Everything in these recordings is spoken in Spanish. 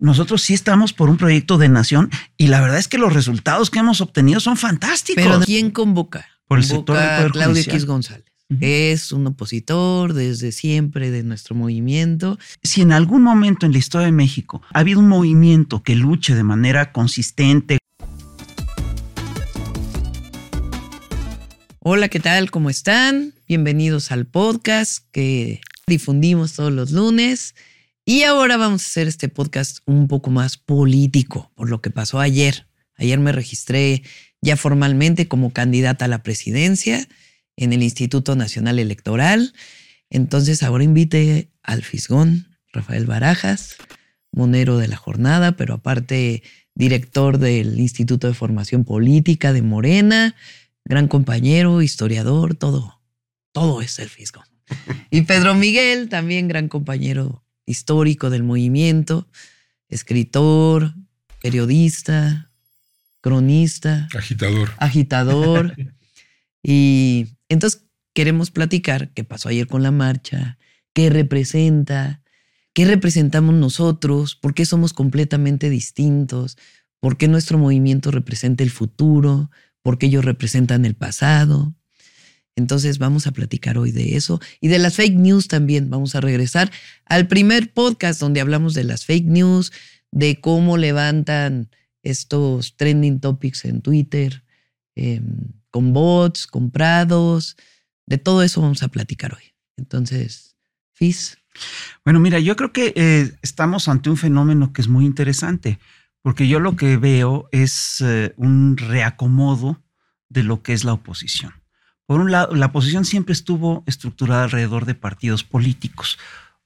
Nosotros sí estamos por un proyecto de nación y la verdad es que los resultados que hemos obtenido son fantásticos. Pero ¿quién convoca? Por el sector del Convoca Poder Claudio Judicial. X González. Es un opositor desde siempre de nuestro movimiento. si en algún momento en la historia de México ha habido un movimiento que luche de manera consistente, Hola, ¿qué tal? ¿Cómo están? Bienvenidos al podcast que difundimos todos los lunes. Y ahora vamos a hacer este podcast un poco más político por lo que pasó ayer. Ayer me registré ya formalmente como candidata a la presidencia en el Instituto Nacional Electoral. Entonces ahora invité al Fisgón, Rafael Barajas, monero de la jornada, pero aparte director del Instituto de Formación Política de Morena, gran compañero, historiador, todo, todo es el Fisgón. Y Pedro Miguel, también gran compañero histórico del movimiento, escritor, periodista, cronista, Agitador. agitador. y entonces queremos platicar qué pasó ayer con la marcha, qué representa, qué representamos nosotros, por qué somos completamente distintos, por qué nuestro movimiento representa el futuro, por qué ellos representan el pasado. Entonces vamos a platicar hoy de eso y de las fake news también. Vamos a regresar al primer podcast donde hablamos de las fake news, de cómo levantan estos trending topics en Twitter, eh, con bots, comprados, de todo eso vamos a platicar hoy. Entonces, Fis, bueno, mira, yo creo que eh, estamos ante un fenómeno que es muy interesante, porque yo lo que veo es eh, un reacomodo de lo que es la oposición. Por un lado, la oposición siempre estuvo estructurada alrededor de partidos políticos.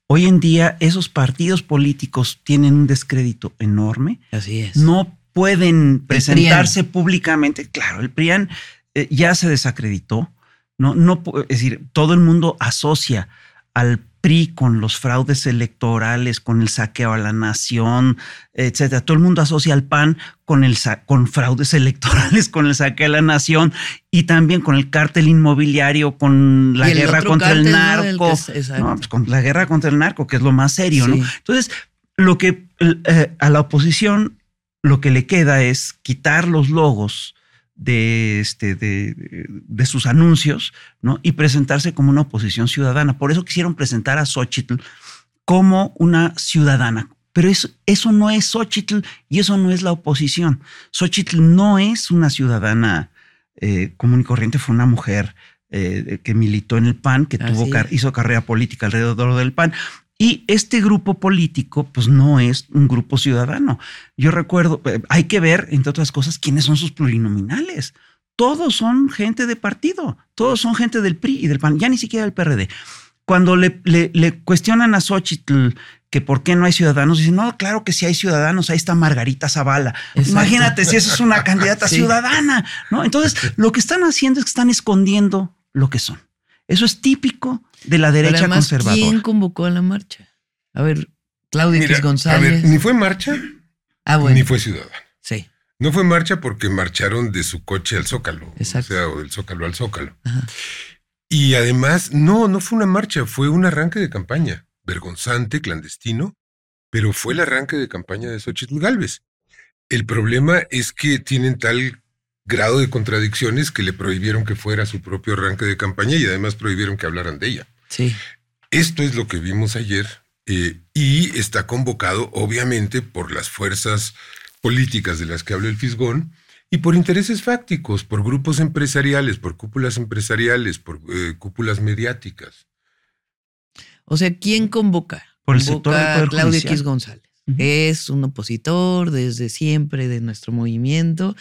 Hoy en día esos partidos políticos tienen un descrédito enorme, así es. no pueden presentarse públicamente. Claro, el PRIAN eh, ya se desacreditó. No, no, es decir, todo el mundo asocia al PRI con los fraudes electorales, con el saqueo a la nación, etcétera. Todo el mundo asocia al PAN con el con fraudes electorales, con el saqueo a la nación y también con el cártel inmobiliario, con la guerra contra el narco. No, pues con la guerra contra el narco, que es lo más serio. Entonces, lo que eh, a la oposición lo que le queda es quitar los logos de, este, de, de sus anuncios ¿no? y presentarse como una oposición ciudadana. Por eso quisieron presentar a Xochitl como una ciudadana. Pero eso, eso no es Xochitl y eso no es la oposición. Xochitl no es una ciudadana eh, común y corriente, fue una mujer eh, que militó en el PAN, que tuvo, Así car- es. hizo carrera política alrededor del PAN. Y este grupo político, pues no es un grupo ciudadano. Yo recuerdo, eh, hay que ver, entre otras cosas, quiénes son sus plurinominales. Todos son gente de partido, todos son gente del PRI y del PAN, ya ni siquiera del PRD. Cuando le, le- le cuestionan a Xochitl que por qué no hay ciudadanos, dicen, no, claro que sí hay ciudadanos, ahí está Margarita Zavala. Exacto. Imagínate si eso es una candidata Sí. ciudadana, ¿no? Entonces, lo que están haciendo es que están escondiendo lo que son. Eso es típico de la Pero derecha además, conservadora. ¿quién convocó a la marcha? A ver, Claudio Mira, X a González. ver, ni fue marcha, ah, bueno. ni fue ciudadano. Sí. No fue marcha porque marcharon de su coche al Zócalo. Exacto. O sea, o del Zócalo al Zócalo. Ajá. Y además, no, no fue una marcha, fue un arranque de campaña. Vergonzante, clandestino, pero fue el arranque de campaña de Xochitl Galvez. El problema es que tienen tal grado de contradicciones que le prohibieron que fuera su propio arranque de campaña y además prohibieron que hablaran de ella. Sí. Esto es lo que vimos ayer eh, y está convocado obviamente por las fuerzas políticas de las que habla el Fisgón y por intereses fácticos, por grupos empresariales, por cúpulas empresariales, por eh, cúpulas mediáticas. O sea, ¿quién convoca? Por el Convoca sector del a Poder Claudio Judicial. X González. Es un opositor desde siempre de nuestro movimiento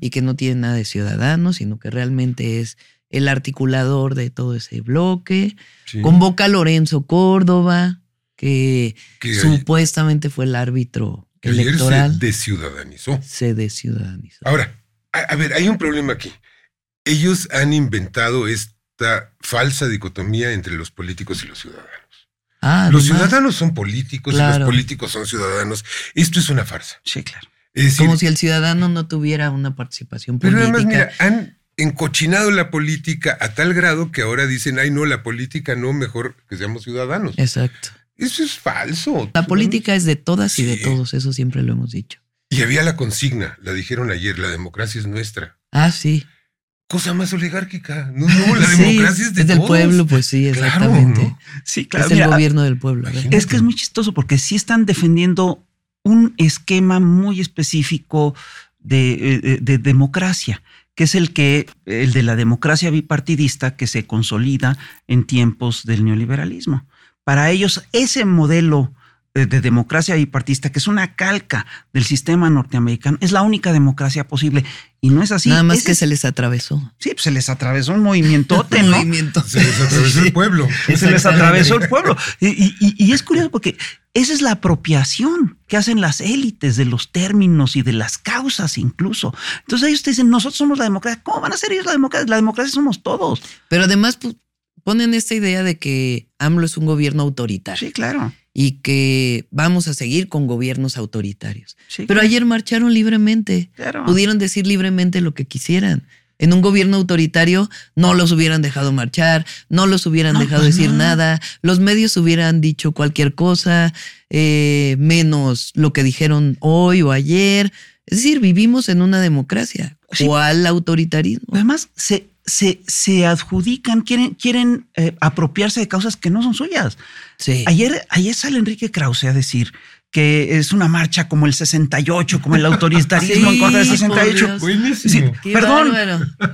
y que no tiene nada de ciudadano, sino que realmente es el articulador de todo ese bloque. Sí. Convoca a Lorenzo Córdoba, que Que ayer- supuestamente fue el árbitro que ayer electoral. se desciudadanizó. Se desciudadanizó. Ahora, a, a ver, hay un problema aquí. Ellos han inventado esta falsa dicotomía entre los políticos y los ciudadanos. Ah, Los además, ciudadanos son políticos y los políticos son ciudadanos. Esto es una farsa. Sí, claro. Es decir, Como si el ciudadano no tuviera una participación pero política. además, mira, han encochinado la política a tal grado que ahora dicen, ay, no, la política no, mejor que seamos ciudadanos. Exacto. Eso es falso. La política es de todas y de todos, eso siempre lo hemos dicho. Y había la consigna, la dijeron ayer, la democracia es nuestra. Ah, sí. Cosa más oligárquica. No, no, la Sí, democracia es de del todos. pueblo, pues sí, Claro, exactamente. ¿no? Sí, claro. es el Mira, gobierno del pueblo. Es que es muy chistoso porque sí están defendiendo un esquema muy específico de, eh, de democracia, que es el que el de la democracia bipartidista que se consolida en tiempos del neoliberalismo. Para ellos ese modelo eh, de democracia bipartista, que es una calca del sistema norteamericano, es la única democracia posible. Y no es así. Nada más Ese que se les atravesó. Sí, pues se les atravesó un movimientote, Un ¿no? movimiento. Se les atravesó el pueblo. Se les atravesó el pueblo. Y, y- y- es curioso porque esa es la apropiación que hacen las élites de los términos y de las causas incluso. Entonces ellos te dicen, nosotros somos la democracia. ¿Cómo van a ser ellos la democracia? La democracia somos todos. Pero además pu- ponen esta idea de que AMLO es un gobierno autoritario Sí, claro. y que vamos a seguir con gobiernos autoritarios. Sí, Pero ayer marcharon libremente, claro. pudieron decir libremente lo que quisieran. En un gobierno autoritario no los hubieran dejado marchar, no los hubieran No, dejado decir nada, los medios hubieran dicho cualquier cosa, eh, menos lo que dijeron hoy o ayer. Es decir, vivimos en una democracia. Sí. ¿Cuál autoritarismo? Además, se, se, se adjudican, quieren, quieren eh, apropiarse de causas que no son suyas. Sí. Ayer, ayer sale Enrique Krause a decir que es una marcha como el 68, como el autoritarismo en contra del Sí, por 68. Dios. Buenísimo. Sí. Qué Perdón.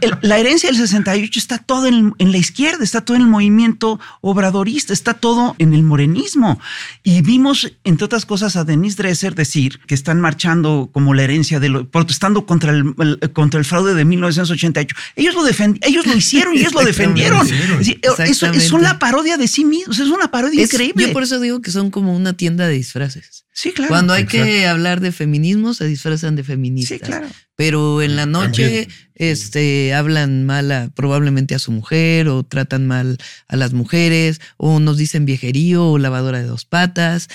El- la herencia del 68 está todo en, en la izquierda, está todo en el movimiento obradorista, está todo en el morenismo. Y vimos, entre otras cosas, a Denise Dresser decir que están marchando como la herencia de lo, protestando contra el, el- contra el fraude de 1988. Ellos lo defend, ellos lo hicieron y ellos lo defendieron. Es eso- Exactamente. son la parodia de sí mismos, es una parodia Es- increíble. Yo por eso digo que son como una tienda de disfraces. Sí, claro. Cuando hay que hablar de feminismo, se disfrazan de feministas. sí, claro. Pero en la noche También. este, hablan mal a- probablemente a su mujer o tratan mal a las mujeres o nos dicen viejerío o lavadora de dos patas.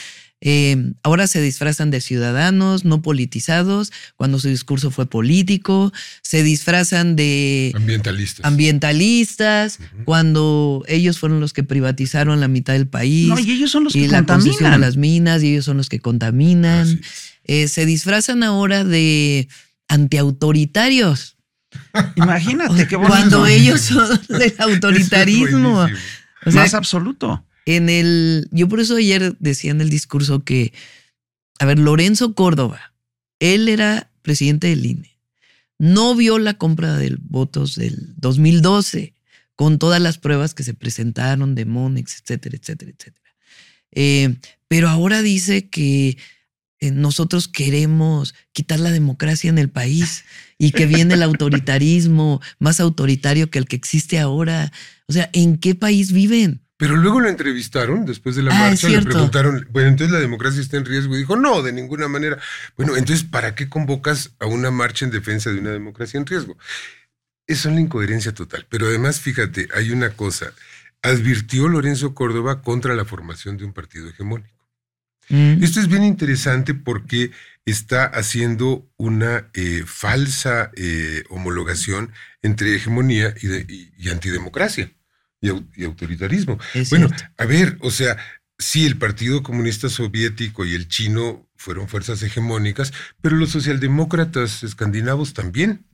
Eh, ahora se disfrazan de ciudadanos no politizados cuando su discurso fue político. Se disfrazan de Ambientalistas. ambientalistas cuando ellos fueron los que privatizaron la mitad del país No, y ellos son los y que la contaminan. las minas y ellos son los que contaminan. Es. Eh, se disfrazan ahora de antiautoritarios. Imagínate qué bonito. Cuando ellos son del es autoritarismo. O sea, Más absoluto. En el. Yo por eso ayer decía en el discurso que. A ver, Lorenzo Córdoba, él era presidente del INE. No vio la compra de votos del 2012 con todas las pruebas que se presentaron de Monex, etcétera, etcétera, etcétera. Eh, pero ahora dice que eh, nosotros queremos quitar la democracia en el país y que viene el autoritarismo más autoritario que el que existe ahora. O sea, ¿en qué país viven? Pero luego lo entrevistaron después de la Ah, marcha, le preguntaron, bueno, entonces la democracia está en riesgo. Y dijo, no, de ninguna manera. Bueno, entonces, ¿para qué convocas a una marcha en defensa de una democracia en riesgo? Es la incoherencia total. Pero además, fíjate, hay una cosa. Advirtió Lorenzo Córdoba contra la formación de un partido hegemónico. Mm. Esto es bien interesante porque está haciendo una eh, falsa eh, homologación entre hegemonía y, de- y- y antidemocracia y, au- y autoritarismo. Es Bueno, cierto. a ver, o sea, sí, el Partido Comunista Soviético y el chino fueron fuerzas hegemónicas, pero los socialdemócratas escandinavos también,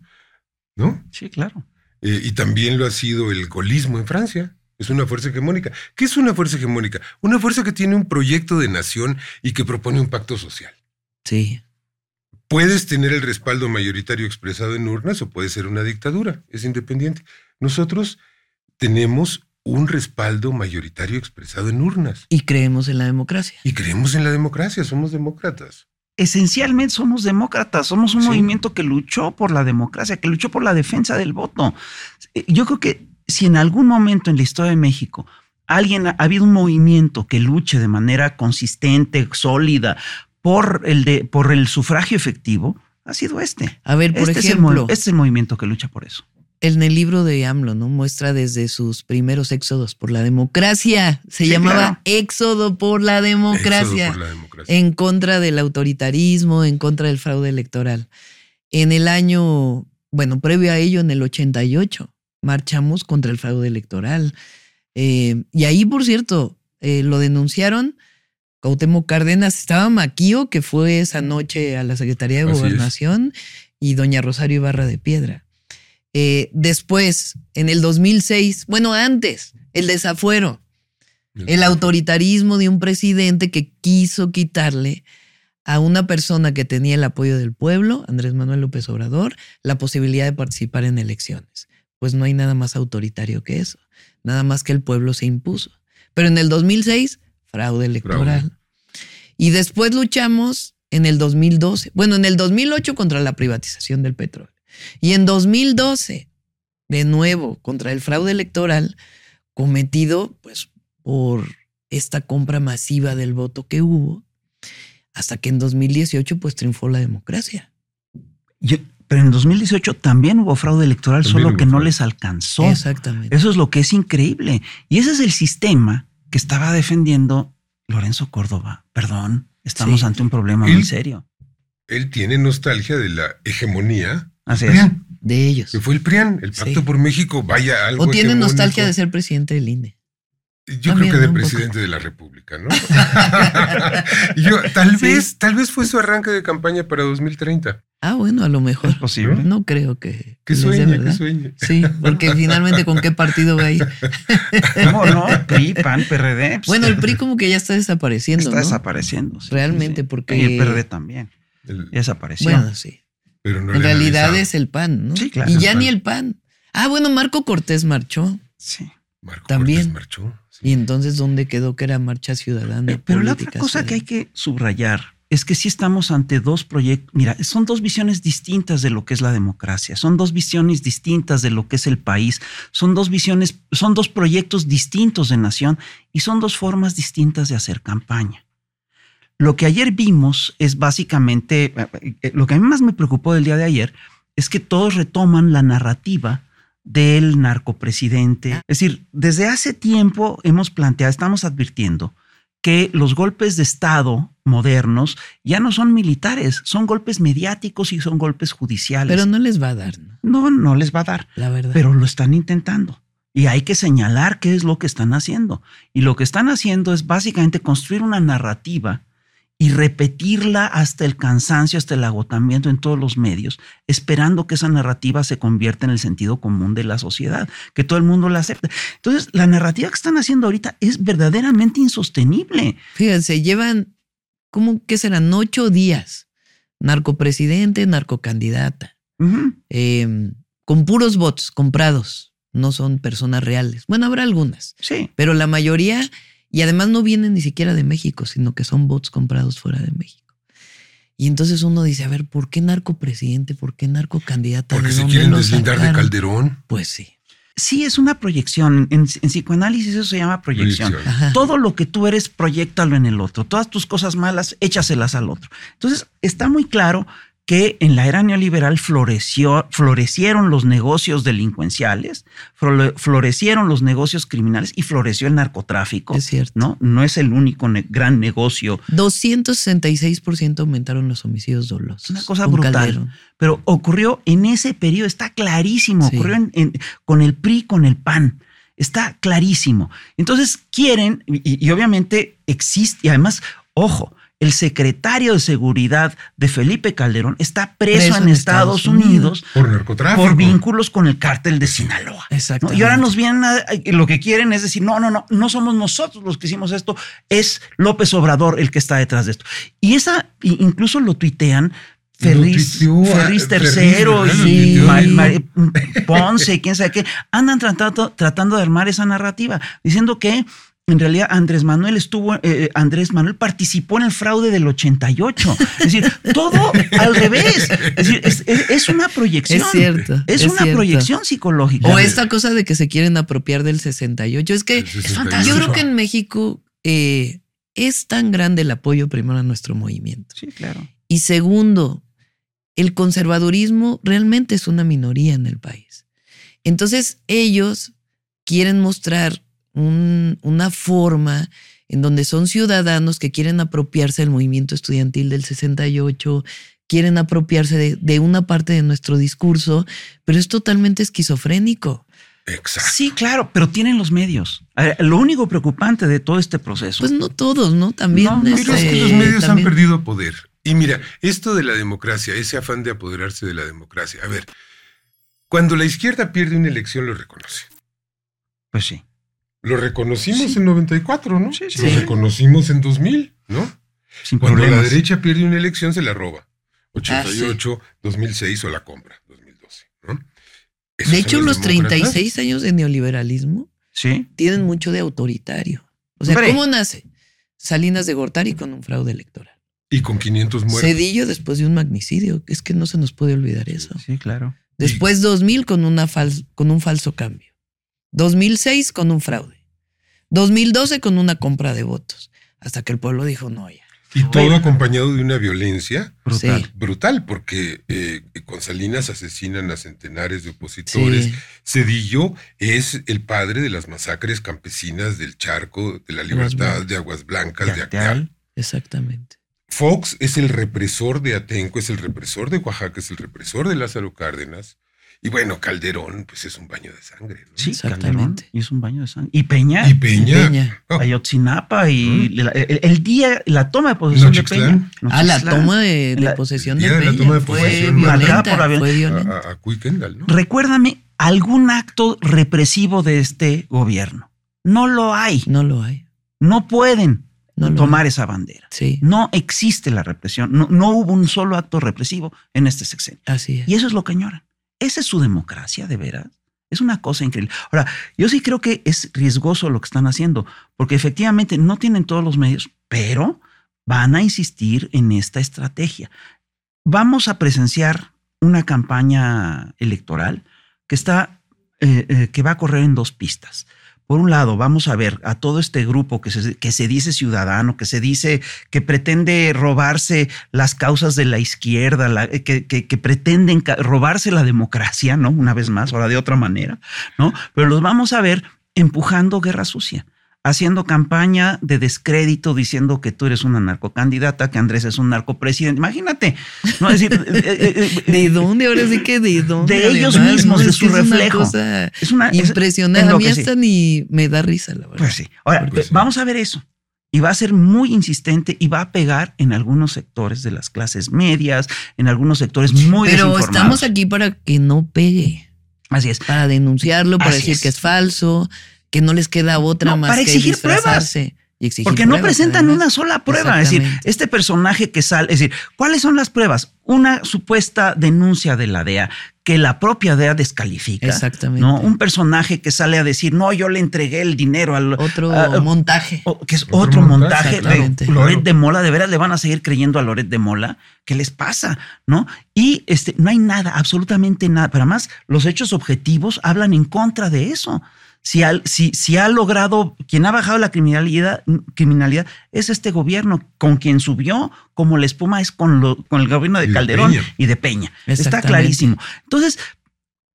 ¿no? Sí, claro. Eh, y también lo ha sido el golismo en Francia. Es una fuerza hegemónica. ¿Qué es una fuerza hegemónica? Una fuerza que tiene un proyecto de nación y que propone un pacto social. Sí. Puedes tener el respaldo mayoritario expresado en urnas o puede ser una dictadura. Es independiente. Nosotros tenemos un respaldo mayoritario expresado en urnas Y creemos en la democracia. y creemos en la democracia. Somos demócratas. esencialmente somos demócratas, somos un Sí. movimiento que luchó por la democracia, que luchó por la defensa del voto. Yo creo que si en algún momento en la historia de México alguien ha, ha habido un movimiento que luche de manera consistente, sólida, por el, de, por el sufragio efectivo, ha sido este. A ver, por este, es el, ejemplo, este es el movimiento que lucha por eso. En el libro de AMLO, ¿no? Muestra desde sus primeros éxodos por la democracia. Se Sí, llamaba claro. Éxodo por la democracia. Éxodo por la democracia. En contra del autoritarismo, en contra del fraude electoral. En el año, bueno, previo a ello, en el 88, marchamos contra el fraude electoral. Eh, y ahí, por cierto, eh, lo denunciaron Cuauhtémoc Cárdenas, estaba Maquío, que fue esa noche a la Secretaría de Así es. Gobernación, y doña Rosario Ibarra de Piedra. Eh, después, en el 2006, bueno, antes, el desafuero, el autoritarismo de un presidente que quiso quitarle a una persona que tenía el apoyo del pueblo, Andrés Manuel López Obrador, la posibilidad de participar en elecciones. Pues no hay nada más autoritario que eso, nada más que el pueblo se impuso. Pero en el 2006, fraude electoral. Y después luchamos en el 2012, bueno, en el 2008 contra la privatización del petróleo. Y en 2012, de nuevo, contra el fraude electoral cometido pues por esta compra masiva del voto que hubo, hasta que en 2018 pues triunfó la democracia. Yo- pero en 2018 también hubo fraude electoral, También solo que no les alcanzó. Exactamente. Eso es lo que es increíble. Y ese es el sistema que estaba defendiendo Lorenzo Córdoba. Perdón, estamos Sí. ante un problema Él- muy serio. Él tiene nostalgia de la hegemonía. Así es. De ellos. que fue el PRIAN, el Pacto Sí. por México, vaya algo O tienen hegemónico. nostalgia de ser presidente del INE. Yo También, creo que de presidente de la República, ¿no? Yo, tal Sí. vez, tal vez fue su arranque de campaña para 2030. Ah, bueno, a lo Es mejor. posible. No creo que. Que sueñe, que sueñe. Sí, porque finalmente con qué partido va a ir. ¿Cómo no? PRI, PAN, PRD. pues, Bueno, el PRI como que ya está desapareciendo, está ¿no? desapareciendo. sí, Realmente, sí, sí. porque- Y el PRD también. El- Ya desapareció. Bueno, sí. Pero no En realidad es el PAN, ¿no? Sí, claro, Y ya PAN. ni el PAN. Ah, bueno, Marco Cortés marchó. sí. Marco también. Cortés marchó. sí. Y entonces, ¿dónde quedó que era marcha ciudadana? Eh, Pero la otra cosa que hay que subrayar es que sí estamos ante dos proyectos. Mira, son dos visiones distintas de lo que es la democracia, son dos visiones distintas de lo que es el país, son dos visiones, son dos proyectos distintos de nación y son dos formas distintas de hacer campaña. Lo que ayer vimos es básicamente, eh, eh, lo que a mí más me preocupó del día de ayer es que todos retoman la narrativa del narcopresidente. Es decir, desde hace tiempo hemos planteado, estamos advirtiendo que los golpes de Estado modernos ya no son militares, son golpes mediáticos y son golpes judiciales. Pero no les va a dar, ¿no? no, no les va a dar, La verdad. pero lo están intentando. Y hay que señalar qué es lo que están haciendo. Y lo que están haciendo es básicamente construir una narrativa y repetirla hasta el cansancio, hasta el agotamiento en todos los medios, esperando que esa narrativa se convierta en el sentido común de la sociedad, que todo el mundo la acepte. Entonces, la narrativa que están haciendo ahorita es verdaderamente insostenible. Fíjense, llevan, ¿cómo que serán? Ocho días. Narcopresidente, narcocandidata. Ujú. eh, con puros bots comprados. No son personas reales. Bueno, habrá algunas, Sí. pero la mayoría, y además no vienen ni siquiera de México, sino que son bots comprados fuera de México. Y entonces uno dice, a ver, ¿por qué narcopresidente? ¿Por qué narcocandidata? Porque ¿De se quieren deslindar de? Calderón. Pues sí. Sí, es una proyección. En, en psicoanálisis eso se llama proyección. Proyección. Todo lo que tú eres, proyectalo en el otro. Todas tus cosas malas, échaselas al otro. Entonces, está muy claro que en la era neoliberal floreció, florecieron los negocios delincuenciales, flore- florecieron los negocios criminales y floreció el narcotráfico. Es cierto. ¿no? no es el único ne- gran negocio 266% aumentaron los homicidios dolosos. Una cosa brutal. Calderón. pero ocurrió en ese periodo, está clarísimo, Sí. ocurrió en- en- con el PRI, con el PAN, está clarísimo. Entonces quieren, y, y obviamente existe, y además, ojo, el secretario de seguridad de Felipe Calderón está preso, en, Estados, Unidos, Por narcotráfico. por vínculos con el cártel de Sinaloa. ¿no? Exactamente. Y ahora nos vienen a, lo que quieren es decir, no, no, no, no somos nosotros los que hicimos esto, es López Obrador el que está detrás de esto. Y esa, incluso lo tuitean Ferris, Ferris tercero y tuiteó. Ma- Ma- Ponce, quién sabe qué, andan tratando, tratando de armar esa narrativa, diciendo que en realidad Andrés Manuel estuvo, eh, Andrés Manuel participó en el fraude del 88. Es decir, todo al revés. Es decir, es, es- es una proyección. Es cierto. Es, es una cierto. proyección psicológica. O esta cosa de que se quieren apropiar del 68. Es que El 68. yo creo que en México eh, es tan grande el apoyo primero a nuestro movimiento. Sí, claro. Y segundo, el conservadurismo realmente es una minoría en el país. Entonces ellos quieren mostrar un- una forma en donde son ciudadanos que quieren apropiarse del movimiento estudiantil del 68, quieren apropiarse de, de una parte de nuestro discurso, pero es totalmente esquizofrénico. Exacto. Sí, claro, pero tienen los medios. Ver, lo único preocupante de todo este proceso. Pues no todos, ¿no? También. No, Pero es que este, los medios también- han perdido poder. Y mira, esto de la democracia, ese afán de apoderarse de la democracia. A ver, cuando la izquierda pierde una elección lo reconoce. pues sí. Lo reconocimos Sí. en 94, ¿no? Sí, sí. Lo reconocimos en 2000, ¿no? Sin Cuando problemas. la derecha pierde una elección se la roba. 88, Ah, 2006 o la compra, 2012, ¿no? Esos De hecho, los demócratas. 36 años de neoliberalismo Sí. tienen mucho de autoritario. O sea, Hombre. ¿cómo nace? Salinas de Gortari con un fraude electoral. Y con 500 muertos. Cedillo después de un magnicidio. Es que no se nos puede olvidar eso. Sí, claro. Después 2000 con, una fal- con un falso cambio. 2006 con un fraude. 2012 con una compra de votos. Hasta que el pueblo dijo, no, ya. Y todo acompañado de una violencia Brutal. Sí. brutal, porque eh, con Salinas asesinan a centenares de opositores. Sí. Cedillo es el padre de las masacres campesinas del Charco, de la Libertad, de Aguas Blancas, De de. Acteal. Exactamente. Fox es el represor de Atenco, es el represor de Oaxaca, es el represor de Lázaro Cárdenas. Y bueno, Calderón, pues es un baño de sangre. ¿no? Sí, Exactamente. Calderón. Y es un baño de sangre. Y Peña. Y Peña. Peña. Oh, Ayotzinapa y la- el, el día, la toma de posesión de Nochixtlán. Peña. Ah, la toma de, de La- posesión de de la Peña toma de fue posesión, marcada violenta, por fue violenta. a, a Cui Kendall, ¿no? Recuérdame algún acto represivo de este gobierno. No lo hay. No lo hay. No pueden No tomar hay. esa bandera. Sí, No existe la represión. No, no hubo un solo acto represivo en este sexenio. así es. Y eso es lo que añoran. Esa es su democracia, de veras. Es una cosa increíble. Ahora, yo sí creo que es riesgoso lo que están haciendo, porque efectivamente no tienen todos los medios, pero van a insistir en esta estrategia. Vamos a presenciar una campaña electoral que está, eh, eh, que va a correr en dos pistas. Por un lado, vamos a ver a todo este grupo que se, que se dice ciudadano, que se dice que pretende robarse las causas de la izquierda, la- que, que- que pretenden robarse la democracia, ¿no? Una vez más, ahora de otra manera, ¿no? Pero los vamos a ver empujando guerra sucia, haciendo campaña de descrédito, diciendo que tú eres una narcocandidata, que Andrés es un narcopresidente. Imagínate, ¿no? Es decir, eh, eh, eh, ¿De dónde? Ahora sí que de dónde. De ellos además, mismos, ¿no? de su es una reflejo. cosa es una es- impresionante. es A mí hasta ni me da risa, la verdad. Pues sí. Ahora, sí. vamos a ver eso. Y va a ser muy insistente y va a pegar en algunos sectores de las clases medias, en algunos sectores muy Pero estamos aquí para que no pegue, Así es. para denunciarlo, para Así decir es. que es falso, que no les queda otra No, más para que exigir disfrazarse y exigir Porque no pruebas, presentan además. una sola prueba. Es decir, este personaje que sale, es decir, ¿cuáles son las pruebas? Una supuesta denuncia de la DEA que la propia DEA descalifica. Exactamente. ¿no? Un personaje que sale a decir, no, yo le entregué el dinero al. Otro ah, montaje. o- que es Otro otro, montaje, montaje, de Loret de Mola, de veras le van a seguir creyendo a Loret de Mola, ¿qué les pasa? ¿No? Y este, no hay nada, absolutamente nada. Pero además, los hechos objetivos hablan en contra de eso. Si, al- si, si ha logrado, quien ha bajado la criminalidad, criminalidad es este gobierno, con quien subió como la espuma es con, lo, con el gobierno de Y Calderón y de Peña. Está clarísimo. Entonces,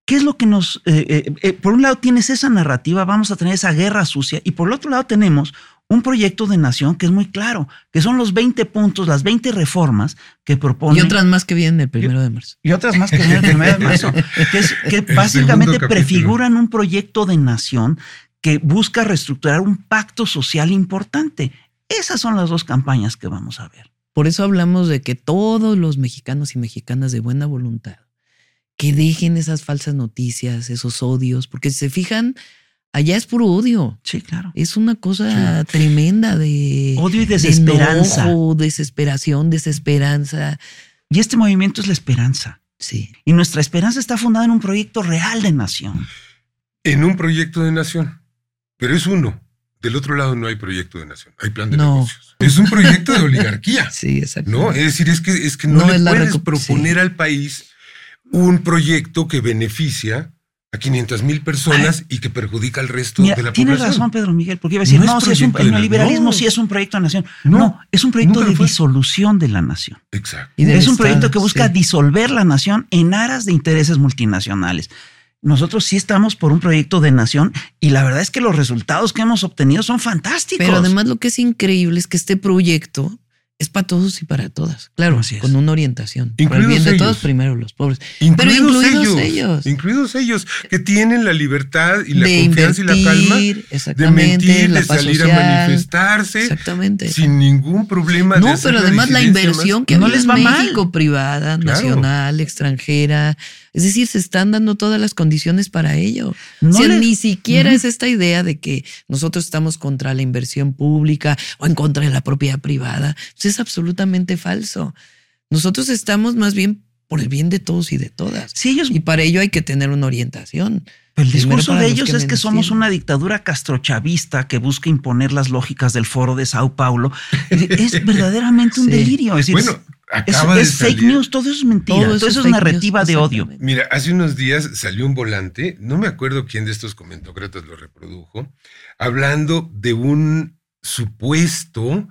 ¿qué es lo que nos... eh, eh, eh, por un lado tienes esa narrativa, vamos a tener esa guerra sucia, y por el otro lado tenemos un proyecto de nación que es muy claro, que son los 20 puntos, las 20 reformas que propone Y otras más que vienen el primero de marzo. y otras más que vienen el primero de marzo, que, es, que segundo básicamente prefiguran un proyecto de nación que busca reestructurar un pacto social importante. Esas son las dos campañas que vamos a ver. Por eso hablamos de que todos los mexicanos y mexicanas de buena voluntad que dejen esas falsas noticias, esos odios, porque si se fijan, allá es puro odio. Sí, claro. Es una cosa tremenda de Odio y de desesperanza. enojo, desesperación, desesperanza. Y este movimiento es la esperanza. Sí. Y nuestra esperanza está fundada en un proyecto real de nación. En un proyecto de nación. Pero es uno. Del otro lado no hay proyecto de nación, hay plan de No. negocios. Es un proyecto de oligarquía. Sí, exacto. ¿No? Es decir, es que, es que no, No le es la puedes proponer sí. al país un proyecto que beneficia a 500 mil personas y que perjudica al resto Mira, de la tienes población. razón, Pedro Miguel, porque iba a decir, No no, es si es un, el neoliberalismo no. sí es un proyecto de nación. No, No, es un proyecto de fue. disolución de la nación. Exacto. Y es un proyecto que busca sí. disolver la nación en aras de intereses multinacionales. Nosotros sí estamos por un proyecto de nación y la verdad es que los resultados que hemos obtenido son fantásticos. Pero además lo que es increíble es que este proyecto es para todos y para todas. Claro, Así es. con una orientación. Por el Incluidos bien de ellos. todos, primero los pobres. Incluidos, Pero incluidos ellos, ellos. Incluidos ellos, que tienen la libertad y la de confianza invertir, y la calma de mentir, la de salir a manifestarse Exactamente. sin ningún problema. No, pero además la inversión más- que No les va en mal. México, privada, Claro. nacional, extranjera. Es decir, se están dando todas las condiciones para ello. No O sea, les- ni siquiera es esta idea de que nosotros estamos contra la inversión pública o en contra de la propiedad privada. Pues es absolutamente falso. Nosotros estamos más bien por el bien de todos y de todas. Sí, ellos Y para ello hay que tener una orientación. El discurso de los ellos que es que somos tienen. una dictadura castrochavista que busca imponer las lógicas del foro de Sao Paulo. Es verdaderamente un Sí. delirio. Es, decir, Bueno, acaba es de fake salir- news, todo eso es mentira. Todo Todo, eso es es narrativa news, de odio. Mira, hace unos días salió un volante, no me acuerdo quién de estos comentócratas lo reprodujo, hablando de un supuesto,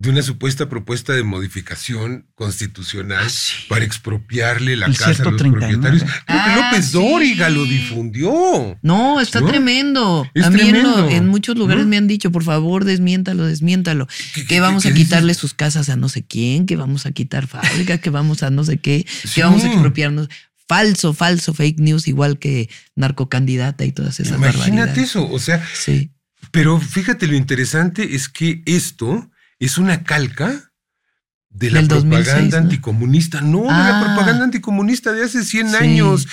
de una supuesta propuesta de modificación constitucional Ah, sí. para expropiarle la El casa a los 39. propietarios. Creo que Ah, López sí. Dóriga lo difundió. No, está ¿No? tremendo. Es a mí en, lo- tremendo, en muchos lugares ¿no? me han dicho, por favor, desmiéntalo, desmiéntalo. ¿Qué- Que qué- vamos qué a quitarle sus casas a no sé quién, que vamos a quitar fábricas, que vamos a no sé qué, Sí. que vamos a expropiarnos. Falso, falso, fake news, igual que narcocandidata y todas esas Imagínate barbaridades. eso, o sea, Sí. pero fíjate lo interesante es que esto es una calca de la Del 2006, propaganda ¿no? anticomunista, no, de la Ah. propaganda anticomunista de hace 100 Sí. años.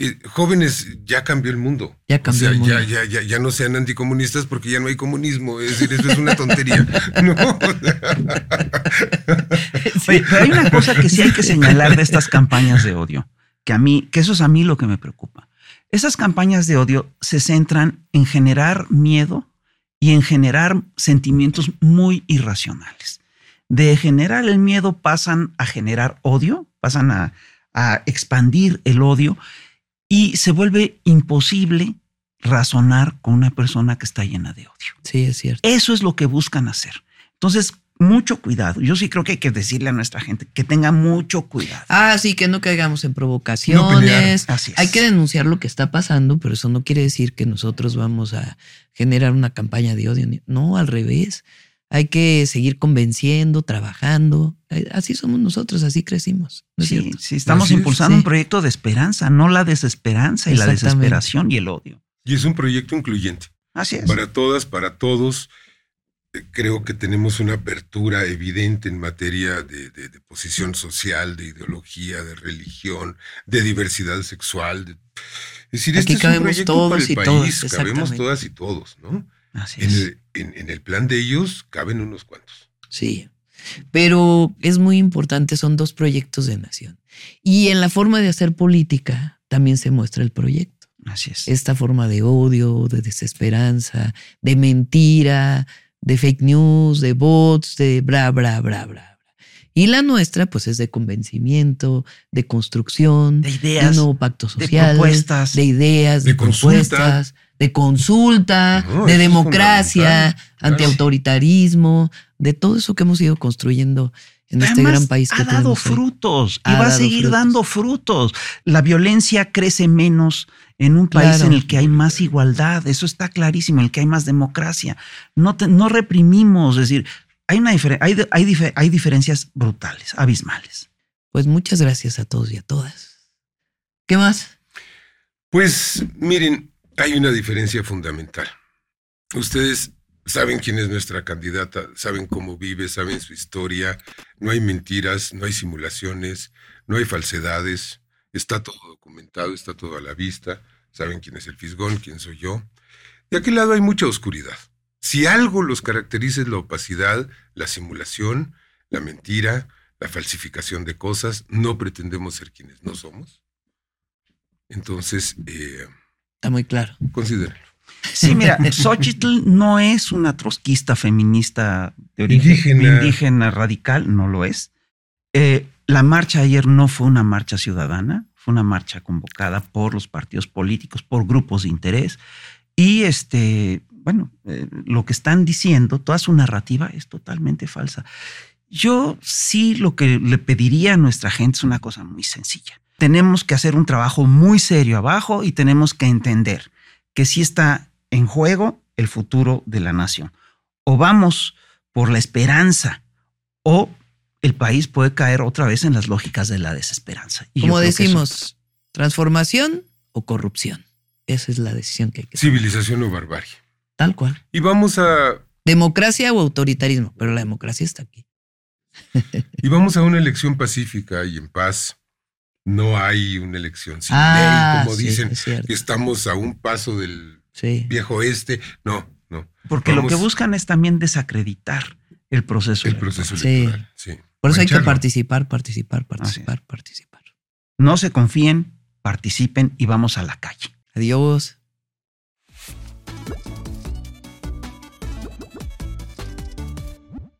Eh, jóvenes, ya cambió el mundo. Ya cambió o sea, el mundo. Ya, ya, ya, ya no sean anticomunistas porque ya no hay comunismo. Es decir, eso es una tontería. No, Oye, pero hay una cosa que sí hay que señalar de estas campañas de odio, que a mí, que eso es a mí lo que me preocupa. Esas campañas de odio se centran en generar miedo y en generar sentimientos muy irracionales. De generar el miedo pasan a generar odio, pasan a, a expandir el odio y se vuelve imposible razonar con una persona que está llena de odio. Sí, es cierto. Eso es lo que buscan hacer. Entonces, mucho cuidado. Yo sí creo que hay que decirle a nuestra gente que tenga mucho cuidado. Ah, sí, que no caigamos en provocaciones. pelear. Así es. Hay que denunciar lo que está pasando, pero eso no quiere decir que nosotros vamos a generar una campaña de odio. No, al revés. Hay que seguir convenciendo, trabajando. Eh, Así somos nosotros, así crecimos. ¿no es Sí, cierto? sí, estamos Así es, impulsando sí. un proyecto de esperanza, no la desesperanza y la desesperación y el odio. y es un proyecto incluyente. Así es. Para todas, para todos. Creo que tenemos una apertura evidente en materia de, de- de posición social, de ideología, de religión, de diversidad sexual. de- es decir, Aquí este es un cabemos proyecto todos para el y país, todas, cabemos todas y todos, ¿no? Así En es. el, en- en el plan de ellos caben unos cuantos. Sí. Pero es muy importante, son dos proyectos de nación. Y en la forma de hacer política también se muestra el proyecto. Así es. esta forma de odio, de desesperanza, de mentira, de fake news, de bots, de bla, bla, bla, bla. bla. Y la nuestra, pues, es de convencimiento, de construcción, De de, ideas, un nuevo pacto de social, propuestas. de ideas, de, De consulta. propuestas, de consulta, No, de democracia, antiautoritarismo, de todo eso que hemos ido construyendo en este gran país que ha dado tenemos frutos y va a seguir frutos. dando frutos. La violencia crece menos en un país Claro. en el que hay más igualdad. Eso está clarísimo, en el que hay más democracia. No, te- no reprimimos, es decir, hay, una difere- hay, hay, hay diferencias brutales, abismales. Pues muchas gracias a todos y a todas. ¿Qué más? Pues miren, hay una diferencia fundamental. Ustedes saben quién es nuestra candidata, saben cómo vive, saben su historia, no hay mentiras, no hay simulaciones, no hay falsedades, está todo documentado, está todo a la vista, saben quién es el fisgón, quién soy yo. De aquel lado hay mucha oscuridad. Si algo los caracteriza es la opacidad, la simulación, la mentira, la falsificación de cosas, no pretendemos ser quienes no somos. Entonces, eh, Está muy claro. considérenlo. Sí, mira, Xochitl no es una trotskista feminista de origen Indígena. indígena, radical, no lo es. Eh, la marcha ayer no fue una marcha ciudadana, fue una marcha convocada por los partidos políticos, por grupos de interés. Y este, bueno, eh, lo que están diciendo, toda su narrativa es totalmente falsa. Yo sí lo que le pediría a nuestra gente es una cosa muy sencilla. Tenemos que hacer un trabajo muy serio abajo y tenemos que entender que sí está en juego el futuro de la nación. O vamos por la esperanza o el país puede caer otra vez en las lógicas de la desesperanza. Y Como eso- decimos, transformación o corrupción. Esa es la decisión que hay que tomar. Civilización o barbarie. Tal cual. Y vamos a, Democracia o autoritarismo, pero la democracia está aquí. y vamos a una elección pacífica y en paz. No hay una elección sin Ah, ley, como sí, dicen. es Estamos a un paso del Sí. viejo oeste. No, no. Porque lo que buscan es también desacreditar el proceso. El electoral. proceso electoral. Sí. Por eso hay que participar, participar, participar, participar. No se confíen, participen y vamos a la calle. Adiós.